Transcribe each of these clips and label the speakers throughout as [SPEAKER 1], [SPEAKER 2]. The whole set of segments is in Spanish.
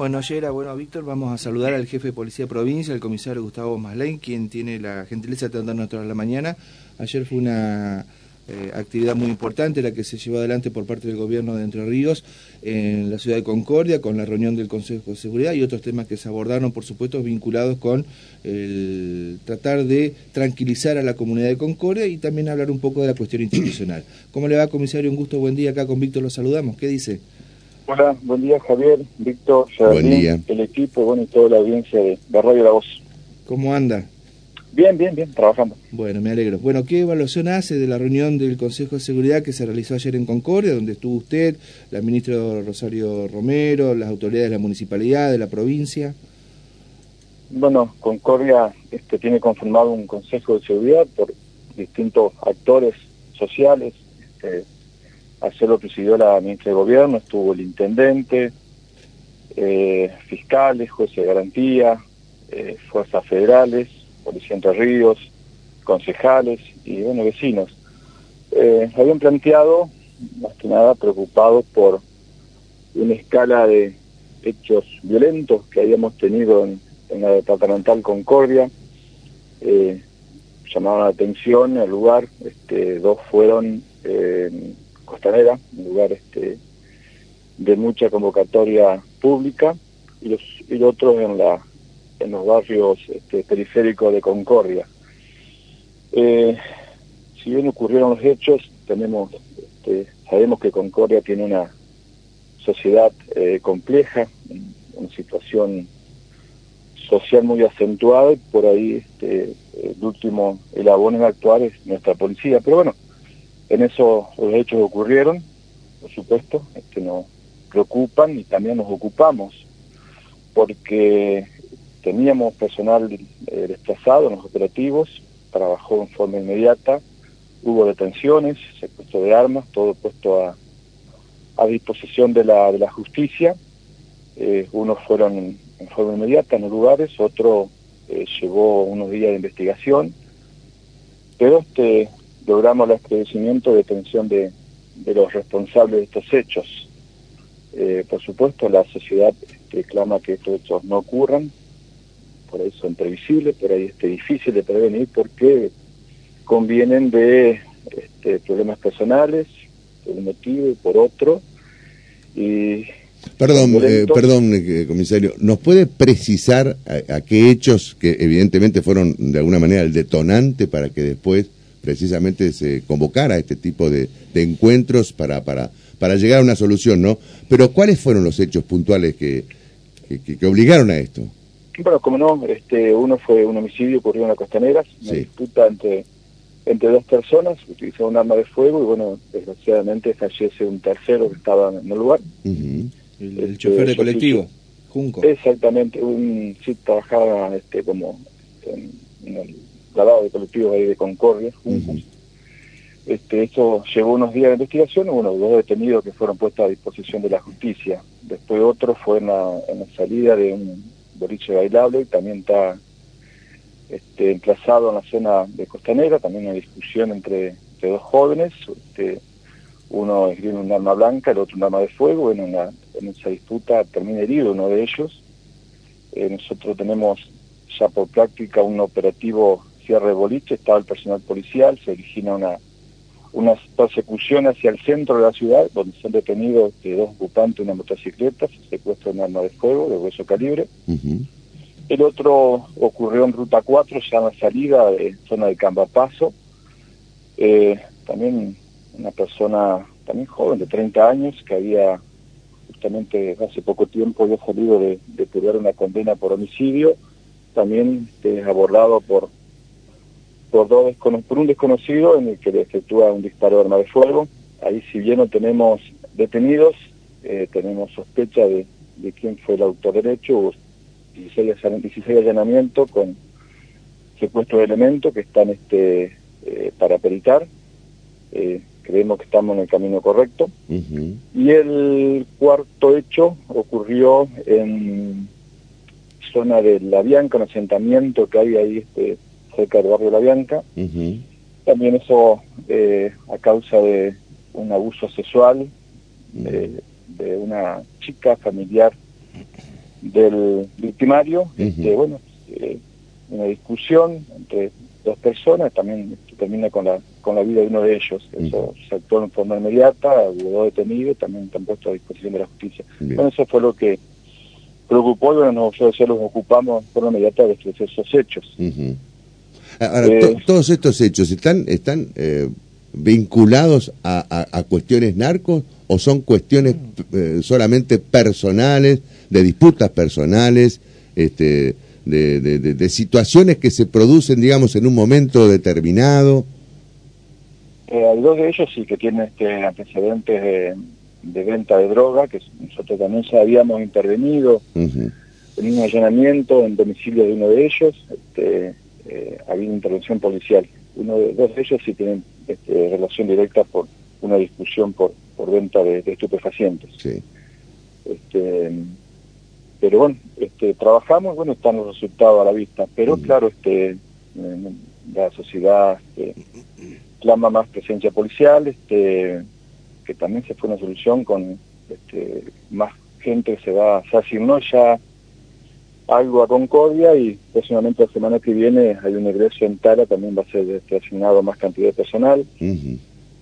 [SPEAKER 1] Bueno, ayer, bueno, Víctor, vamos a saludar al jefe de Policía de Provincia, el comisario Gustavo Maslén, quien tiene la gentileza de atendernos toda la mañana. Ayer fue una eh, actividad muy importante la que se llevó adelante por parte del gobierno de Entre Ríos en la ciudad de Concordia, con la reunión del Consejo de Seguridad y otros temas que se abordaron, por supuesto, vinculados con el tratar de tranquilizar a la comunidad de Concordia y también hablar un poco de la cuestión institucional. ¿Cómo le va, comisario? Un gusto, buen día. Acá con Víctor lo saludamos. ¿Qué dice?
[SPEAKER 2] Hola, buen día Javier, Víctor, el equipo bueno, y toda la audiencia de, Radio La Voz.
[SPEAKER 1] ¿Cómo anda?
[SPEAKER 2] Bien, bien, bien, trabajando.
[SPEAKER 1] Bueno, me alegro. Bueno, ¿qué evaluación hace de la reunión del Consejo de Seguridad que se realizó ayer en Concordia, donde estuvo usted, la ministra Rosario Romero, las autoridades de la municipalidad, de la provincia?
[SPEAKER 2] Bueno, Concordia este, tiene conformado un Consejo de Seguridad por distintos actores sociales, este, Ayer lo presidió la ministra de Gobierno, estuvo el intendente, eh, fiscales, jueces de garantía, eh, fuerzas federales, Policía Entre Ríos, concejales y bueno, vecinos. Eh, habían planteado, más que nada, preocupados por una escala de hechos violentos que habíamos tenido en, la departamental Concordia. llamaban la atención al lugar, este, dos fueron Costanera, un lugar este, de mucha convocatoria pública, y los, y otros en, la, en los barrios este, periféricos de Concordia. Eh, si bien ocurrieron los hechos, tenemos, este, sabemos que Concordia tiene una sociedad eh, compleja, una situación social muy acentuada y por ahí este, el último, el abono en actuar es nuestra policía. Pero bueno, en eso los hechos ocurrieron, por supuesto, que nos preocupan y también nos ocupamos, porque teníamos personal eh, desplazado en los operativos, trabajó en forma inmediata, hubo detenciones, secuestro de armas, todo puesto a, disposición de la, de la justicia. Eh, unos fueron en, forma inmediata en los lugares, otro eh, llevó unos días de investigación, pero este, logramos el esclarecimiento de detención de, los responsables de estos hechos. Eh, por supuesto, la sociedad reclama que estos hechos no ocurran, por ahí son previsibles, por ahí es difícil de prevenir porque convienen de este, problemas personales, por un motivo y por otro. Y
[SPEAKER 3] Perdón, eh, perdón, eh, comisario, ¿nos puede precisar a, qué hechos que evidentemente fueron de alguna manera el detonante para que después precisamente se convocara a este tipo de, encuentros para, para, para llegar a una solución, ¿no? Pero ¿cuáles fueron los hechos puntuales que, que, obligaron a esto?
[SPEAKER 2] Bueno, como no, este, uno fue un homicidio ocurrió en la costanera, una disputa entre, entre dos personas, utilizó un arma de fuego y bueno, desgraciadamente fallece un tercero que estaba en el lugar.
[SPEAKER 1] El, este, chofer de colectivo, Junco.
[SPEAKER 2] Exactamente, un sí trabajaba este, como en, en el lavado de colectivos ahí de Concordia, este, esto llevó unos días de investigación, uno dos detenidos que fueron puestos a disposición de la justicia. Después otro fue en la, salida de un boliche bailable, y también está este, emplazado en la zona de Costanera, también una discusión entre, dos jóvenes, este, uno esgrime un arma blanca, el otro un arma de fuego, en, en esa disputa termina herido uno de ellos. Eh, nosotros tenemos ya por práctica un operativo cierre de boliche, estaba el personal policial, se origina una, una persecución hacia el centro de la ciudad, donde son detenidos dos ocupantes de una motocicleta, se secuestra un arma de fuego de hueso calibre. El otro ocurrió en Ruta 4, ya en la salida de zona de Cambapaso. Eh, también una persona, también joven, de 30 años, que había justamente hace poco tiempo había salido de, de una condena por homicidio, también este, abordado por por, dos por un desconocido en el que le efectúa un disparo de arma de fuego. Ahí si bien no tenemos detenidos, eh, tenemos sospecha de, de, quién fue el autor del hecho, hubo 16, 16 allanamientos con secuestro de elementos que están este, eh, para peritar. Eh, creemos que estamos en el camino correcto. Y el cuarto hecho ocurrió en zona de La Bianca, un asentamiento que hay ahí este, cerca del barrio La Bianca. También eso eh, a causa de un abuso sexual de una chica familiar del victimario, este, bueno, eh, una discusión entre dos personas, también termina con la con la vida de uno de ellos. Eso se actuó en forma inmediata, hubo dos detenidos, también están puestos a disposición de la justicia. Bueno, eso fue lo que preocupó y bueno, nosotros ya los ocupamos de forma inmediata de esos hechos.
[SPEAKER 3] Ahora, eh, todos estos hechos están, están eh, vinculados a, a, cuestiones narcos o son cuestiones eh, solamente personales, de disputas personales, este, de, de, de, situaciones que se producen, digamos, en un momento determinado?
[SPEAKER 2] hay dos de ellos sí que tienen este, antecedentes de, de, venta de droga, que nosotros también ya habíamos intervenido en un allanamiento en domicilio de uno de ellos. Este, eh, había intervención policial. Uno de, dos de ellos sí tienen este, relación directa por una discusión por, por venta de, estupefacientes. Este, pero bueno, este, trabajamos, bueno, están los resultados a la vista, pero claro, este, la sociedad este, clama más presencia policial, este, que también se fue una solución con este, más gente que se va, se asignó ya algo a Concordia y próximamente la semana que viene hay un egreso en Tara, también va a ser este, asignado más cantidad de personal.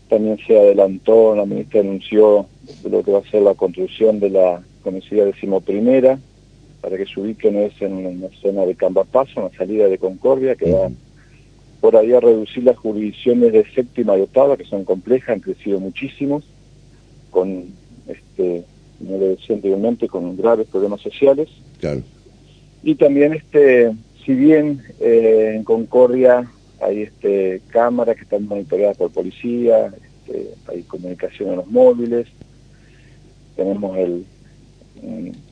[SPEAKER 2] También se adelantó, la ministra anunció lo que va a ser la construcción de la comisaría decimoprimera, para que se ubique no es en la zona de Cambapaso, en la salida de Concordia, que va por ahí a reducir las jurisdicciones de séptima y octava, que son complejas, han crecido muchísimo, con, este, como le decía anteriormente, con graves problemas sociales.
[SPEAKER 3] Claro
[SPEAKER 2] y también este si bien eh, en Concordia hay este cámaras que están monitoreadas por policía este, hay comunicación en los móviles tenemos el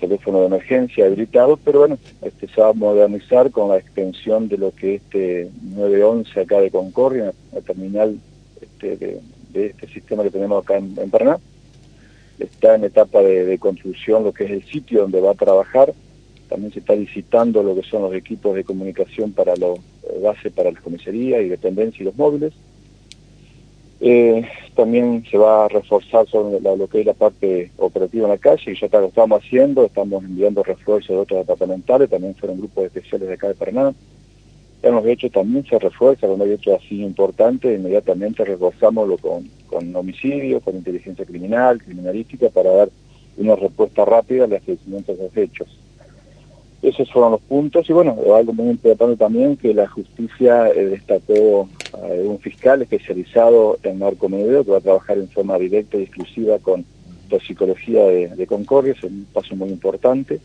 [SPEAKER 2] teléfono de emergencia habilitado pero bueno este se va a modernizar con la extensión de lo que este 911 acá de Concordia la terminal este, de, este sistema que tenemos acá en, Paraná. Está en etapa de construcción lo que es el sitio donde va a trabajar también se está licitando lo que son los equipos de comunicación para la eh, base para las comisarías y dependencias y los móviles. Eh, también se va a reforzar sobre lo que es la parte operativa en la calle, y ya está, lo estamos haciendo, estamos enviando refuerzos de otros departamentales, también fueron grupos especiales de acá de Paraná. Hemos hecho también se refuerza, cuando hay hechos así importantes, inmediatamente reforzamos con, con homicidio, con inteligencia criminal, criminalística, para dar una respuesta rápida al establecimiento de los hechos. Esos fueron los puntos y bueno, algo muy importante también que la justicia eh, destacó a un fiscal especializado en narcomenudeo que va a trabajar en forma directa y exclusiva con toxicología de, de Concordia, es un paso muy importante.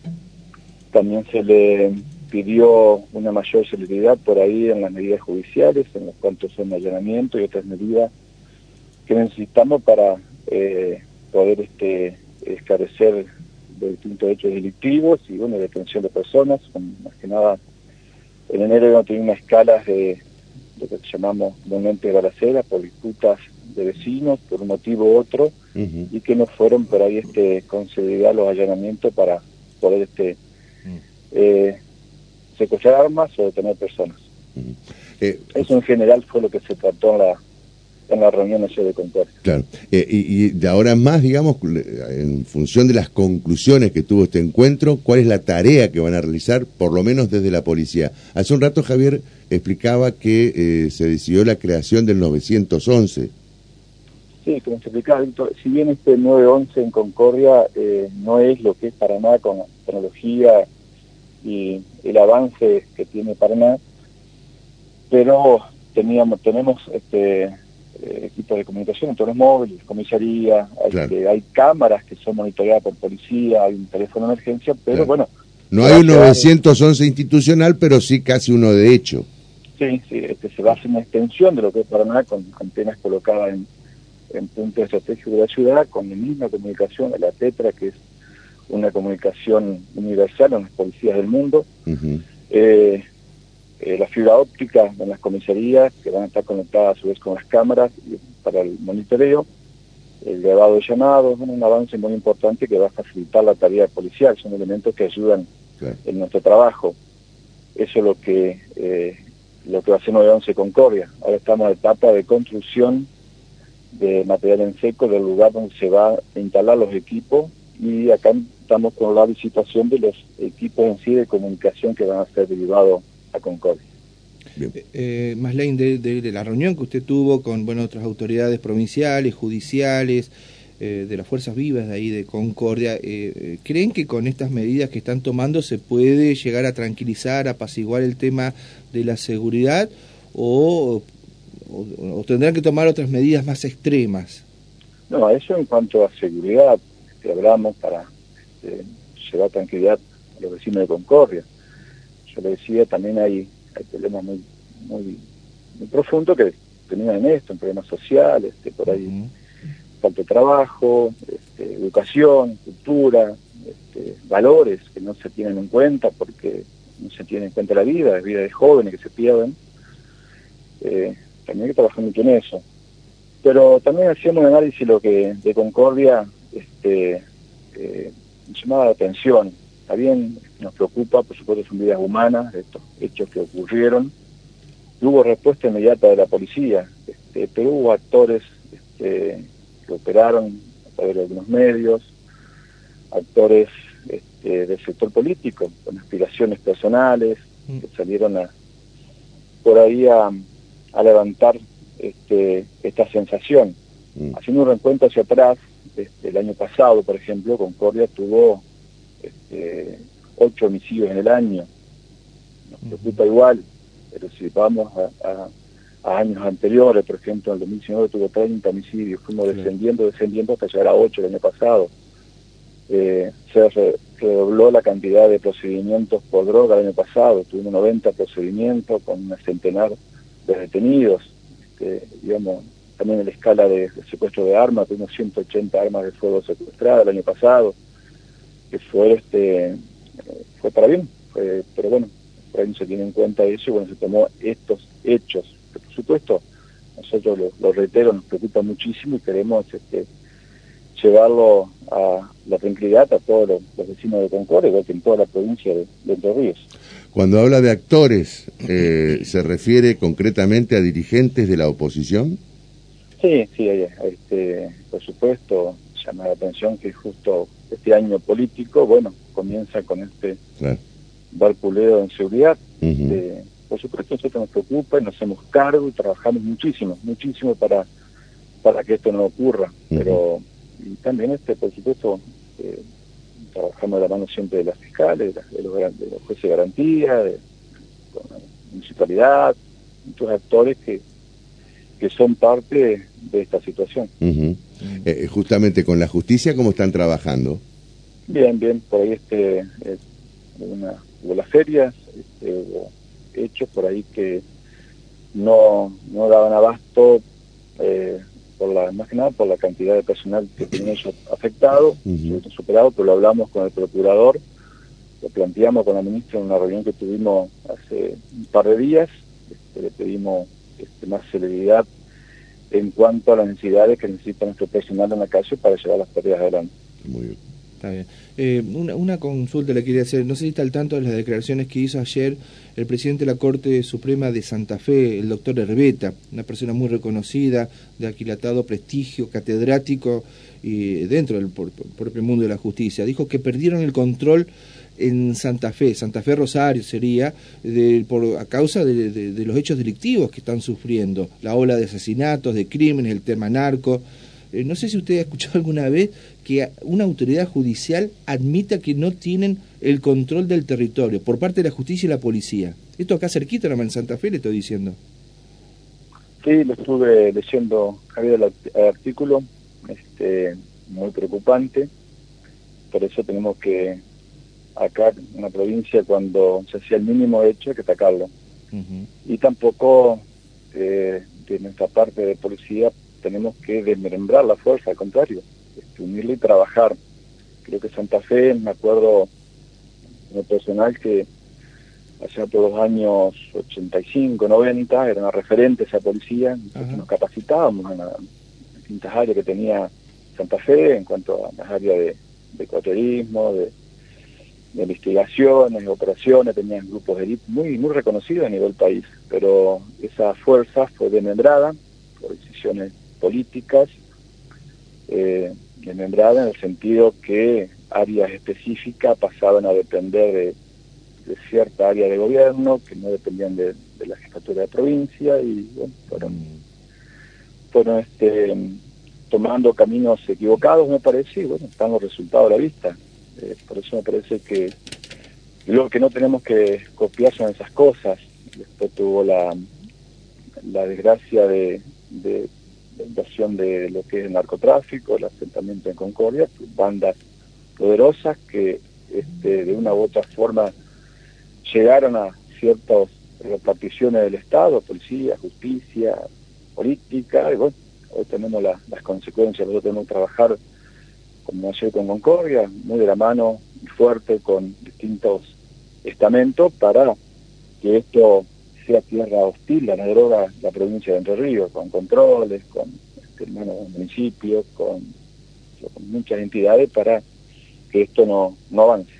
[SPEAKER 2] También se le pidió una mayor celeridad por ahí en las medidas judiciales, en los cuantos son allanamiento y otras medidas que necesitamos para eh, poder este, esclarecer de distintos hechos delictivos y bueno, detención de personas, más que nada en enero hemos tenido una escala de lo que llamamos de balacera por disputas de vecinos por un motivo u otro y que no fueron por ahí este con los allanamientos para poder este mm. eh, secuestrar armas o detener personas. Eh, Eso en general fue lo que se trató en la en la reunión de Concordia.
[SPEAKER 3] Claro, eh, y, de ahora más, digamos, en función de las conclusiones que tuvo este encuentro, ¿cuál es la tarea que van a realizar, por lo menos desde la policía? Hace un rato Javier explicaba que eh, se decidió la creación del 911.
[SPEAKER 2] Sí, como se explicaba, si bien este 911 en Concordia eh, no es lo que es Paraná con la tecnología y el avance que tiene Paraná, pero teníamos tenemos este equipos de comunicación, todos los móviles, comisaría, hay, hay, cámaras que son monitoreadas por policía, hay un teléfono de emergencia, pero bueno.
[SPEAKER 3] No hay un 911 institucional, pero sí casi uno de hecho.
[SPEAKER 2] Sí, sí, este, se va a hacer una extensión de lo que es Paraná con antenas colocadas en, en puntos estratégicos de la ciudad, con la misma comunicación, la TETRA, que es una comunicación universal en las policías del mundo. eh, eh, la fibra óptica en las comisarías, que van a estar conectadas a su vez con las cámaras para el monitoreo, el grabado de llamados, un avance muy importante que va a facilitar la tarea policial, son elementos que ayudan en nuestro trabajo. Eso es lo que, eh, lo que va a hacer 911 Concordia. Ahora estamos en etapa de construcción de material en seco del lugar donde se va a instalar los equipos y acá estamos con la licitación de los equipos en sí de comunicación que van a ser derivados a Concordia.
[SPEAKER 1] Eh, eh, más de, de, la reunión que usted tuvo con bueno, otras autoridades provinciales, judiciales, eh, de las fuerzas vivas de ahí de Concordia, eh, ¿creen que con estas medidas que están tomando se puede llegar a tranquilizar, apaciguar el tema de la seguridad o, o, tendrán que tomar otras medidas más extremas?
[SPEAKER 2] No, eso en cuanto a seguridad, que hablamos para eh, llevar tranquilidad a los vecinos de Concordia. Yo le decía, también hay hay problemas muy, muy, muy profundos que terminan en esto, en problemas sociales, este, por ahí falta de trabajo, este, educación, cultura, este, valores que no se tienen en cuenta porque no se tiene en cuenta la vida, es vida de jóvenes que se pierden. Eh, también hay que trabajar mucho en eso. Pero también hacíamos un análisis lo que de Concordia este, eh, llamaba la atención. Está bien, nos preocupa, por supuesto, son vidas humanas, estos hechos que ocurrieron. hubo respuesta inmediata de la policía, este, pero hubo actores este, que operaron a través de algunos medios, actores este, del sector político, con aspiraciones personales, mm. que salieron a, por ahí a, levantar este, esta sensación. Mm. Haciendo un reencuentro hacia atrás, este, el año pasado, por ejemplo, Concordia tuvo este, ocho homicidios en el año. Nos preocupa igual, pero si vamos a, años anteriores, por ejemplo, en el 2019 tuvo 30 homicidios, fuimos descendiendo, descendiendo hasta llegar a 8 el año pasado. Eh, se redobló la cantidad de procedimientos por droga el año pasado, tuvimos 90 procedimientos con un centenar de detenidos, este, digamos, también en la escala de, secuestro de armas, tuvimos 180 armas de fuego secuestradas el año pasado, que fue este fue para bien, pero bueno, por ahí no se tiene en cuenta eso y bueno, se tomó estos hechos. por supuesto, nosotros lo, reitero, nos preocupa muchísimo y queremos este, llevarlo a la tranquilidad a todos los, vecinos de Concordia, igual que en toda la provincia de, Entre Ríos.
[SPEAKER 3] Cuando habla de actores, eh, ¿se refiere concretamente a dirigentes de la oposición?
[SPEAKER 2] Sí, sí, este, por supuesto, llama la atención que justo este año político, bueno, comienza con este claro. barculeo en seguridad. Eh, por supuesto, nosotros nos preocupa y nos hacemos cargo y trabajamos muchísimo, muchísimo para, para que esto no ocurra. Pero también, este por supuesto, eh, trabajamos de la mano siempre de las fiscales, de, los, jueces de garantía, de, la municipalidad, muchos actores que, que son parte de esta situación.
[SPEAKER 3] Eh, justamente con la justicia, ¿cómo están trabajando?
[SPEAKER 2] Bien, bien, por ahí este, eh, una, hubo las ferias, este, hubo hechos por ahí que no, no daban abasto, eh, por la, más que nada por la cantidad de personal que tienen ellos afectado, superado, pero lo hablamos con el procurador, lo planteamos con la ministra en una reunión que tuvimos hace un par de días, este, le pedimos este, más celeridad en cuanto a las necesidades que necesita nuestro personal en la calle para llevar las tareas adelante.
[SPEAKER 1] Muy bien. Está bien. Eh, una, consulta le quería hacer. No sé si está al tanto de las declaraciones que hizo ayer el presidente de la Corte Suprema de Santa Fe, el doctor Herbeta, una persona muy reconocida, de aquilatado prestigio, catedrático y dentro del propio mundo de la justicia. Dijo que perdieron el control en Santa Fe, Santa Fe Rosario sería, por, a causa de, los hechos delictivos que están sufriendo, la ola de asesinatos, de crímenes, el tema narco. Eh, no sé si usted ha escuchado alguna vez que una autoridad judicial admita que no tienen el control del territorio por parte de la justicia y la policía. Esto acá cerquita, en Santa Fe, le estoy diciendo.
[SPEAKER 2] Sí, lo estuve leyendo, Javier, el, artículo, este, muy preocupante. Por eso tenemos que acá en una provincia cuando se hacía el mínimo hecho hay que atacarlo. Y tampoco eh, de nuestra parte de policía tenemos que desmembrar la fuerza, al contrario, este, unirla y trabajar. Creo que Santa Fe, me acuerdo en lo personal que hace todos los años 85, 90, era una referente esa policía, nos capacitábamos en las distintas áreas que tenía Santa Fe en cuanto a las áreas de, de de de investigaciones, operaciones, tenían grupos de élite muy, muy reconocidos a nivel país, pero esa fuerza fue desmembrada por decisiones políticas, eh, desmembrada en el sentido que áreas específicas pasaban a depender de, cierta área de gobierno que no dependían de, la jefatura de provincia y bueno, fueron, fueron este, tomando caminos equivocados, me parece, y bueno, están los resultados a la vista. Eh, por eso me parece que lo que no tenemos que copiar son esas cosas. Después tuvo la, la desgracia de, de, la invasión de lo que es el narcotráfico, el asentamiento en Concordia, bandas poderosas que este, de una u otra forma llegaron a ciertas reparticiones del Estado, policía, justicia, política, y bueno, hoy tenemos las consecuencias, nosotros tenemos que trabajar como ayer con Concordia, muy de la mano y fuerte con distintos estamentos para que esto sea tierra hostil a la droga la provincia de Entre Ríos, con controles, con este, hermanos municipios, con, muchas entidades para que esto no, no avance.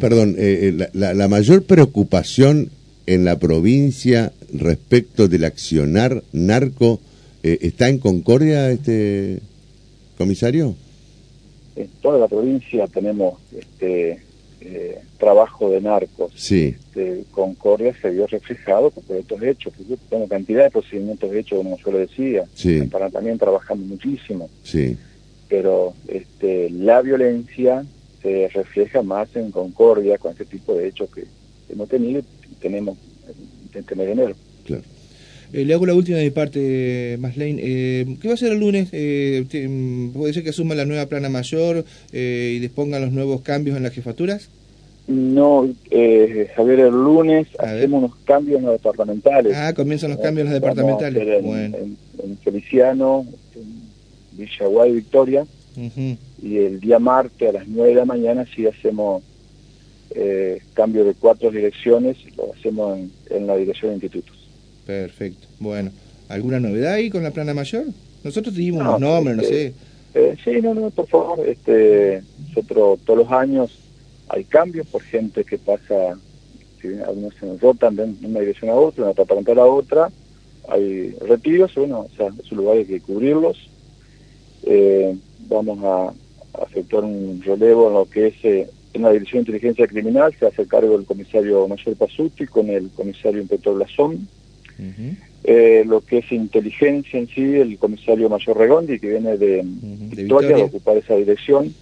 [SPEAKER 3] Perdón, eh, eh, la, la, mayor preocupación en la provincia respecto del accionar narco eh, está en Concordia, este comisario.
[SPEAKER 2] En toda la provincia tenemos este eh, trabajo de narcos.
[SPEAKER 3] Sí.
[SPEAKER 2] Este, Concordia se vio reflejado por estos hechos. Yo tengo cantidad de procedimientos hechos, como yo lo decía.
[SPEAKER 3] Sí.
[SPEAKER 2] Para también trabajando muchísimo.
[SPEAKER 3] Sí.
[SPEAKER 2] Pero este, la violencia se refleja más en Concordia con este tipo de hechos que hemos tenido y tenemos en tener enero.
[SPEAKER 1] Eh, le hago la última de mi parte, Maslane. Eh, ¿Qué va a hacer el lunes? Eh, mm, ¿Puede ser que asuma la nueva plana mayor eh, y dispongan los nuevos cambios en las jefaturas?
[SPEAKER 2] No, eh, Javier, el lunes hacemos unos cambios en los departamentales.
[SPEAKER 1] Ah, comienzan los cambios en los departamentales.
[SPEAKER 2] En, en, Feliciano, en Villaguay, Victoria. Y el día martes a las 9 de la mañana sí hacemos eh, cambio de cuatro direcciones, lo hacemos en, en la dirección de institutos.
[SPEAKER 1] Perfecto. Bueno, ¿alguna novedad ahí con la plana mayor? Nosotros teníamos unos nombres, no
[SPEAKER 2] sé. Eh, sí, no, no, por favor. Este, nosotros todos los años hay cambios por gente que pasa, si algunos se nos rotan de una dirección a otra, de una a otra, hay retiros, bueno, o sea, es un lugar hay que cubrirlos. Eh, vamos a, efectuar un relevo en lo que es eh, en la Dirección de Inteligencia Criminal, se hace cargo el comisario Mayor Pasuti con el comisario inspector Blasón eh, lo que es inteligencia en sí, el comisario Mayor Regondi, que viene de, Victoria, de ocupar esa dirección,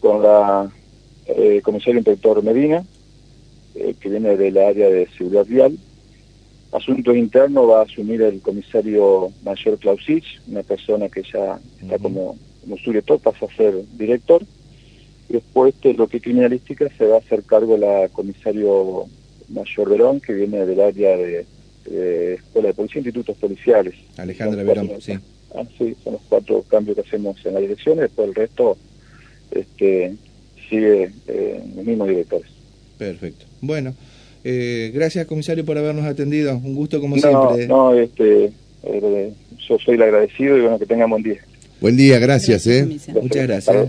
[SPEAKER 2] con la eh, comisario inspector Medina, eh, que viene del área de seguridad vial. Asuntos internos va a asumir el comisario Mayor Clausich, una persona que ya está como, como sujeto, pasa a ser director. Después de lo que es criminalística se va a hacer cargo la comisario Mayor Verón, que viene del área de eh, Escuela de Policía, Institutos Policiales.
[SPEAKER 1] Alejandra Verón, sí.
[SPEAKER 2] Ah, sí, son los cuatro cambios que hacemos en la dirección, después el resto este, sigue eh, los mismos directores.
[SPEAKER 1] Perfecto. Bueno, eh, gracias comisario por habernos atendido, un gusto como siempre.
[SPEAKER 2] No, este, eh, yo soy el agradecido y bueno, que tengan buen día.
[SPEAKER 3] Buen día, gracias. eh.
[SPEAKER 1] Muchas gracias.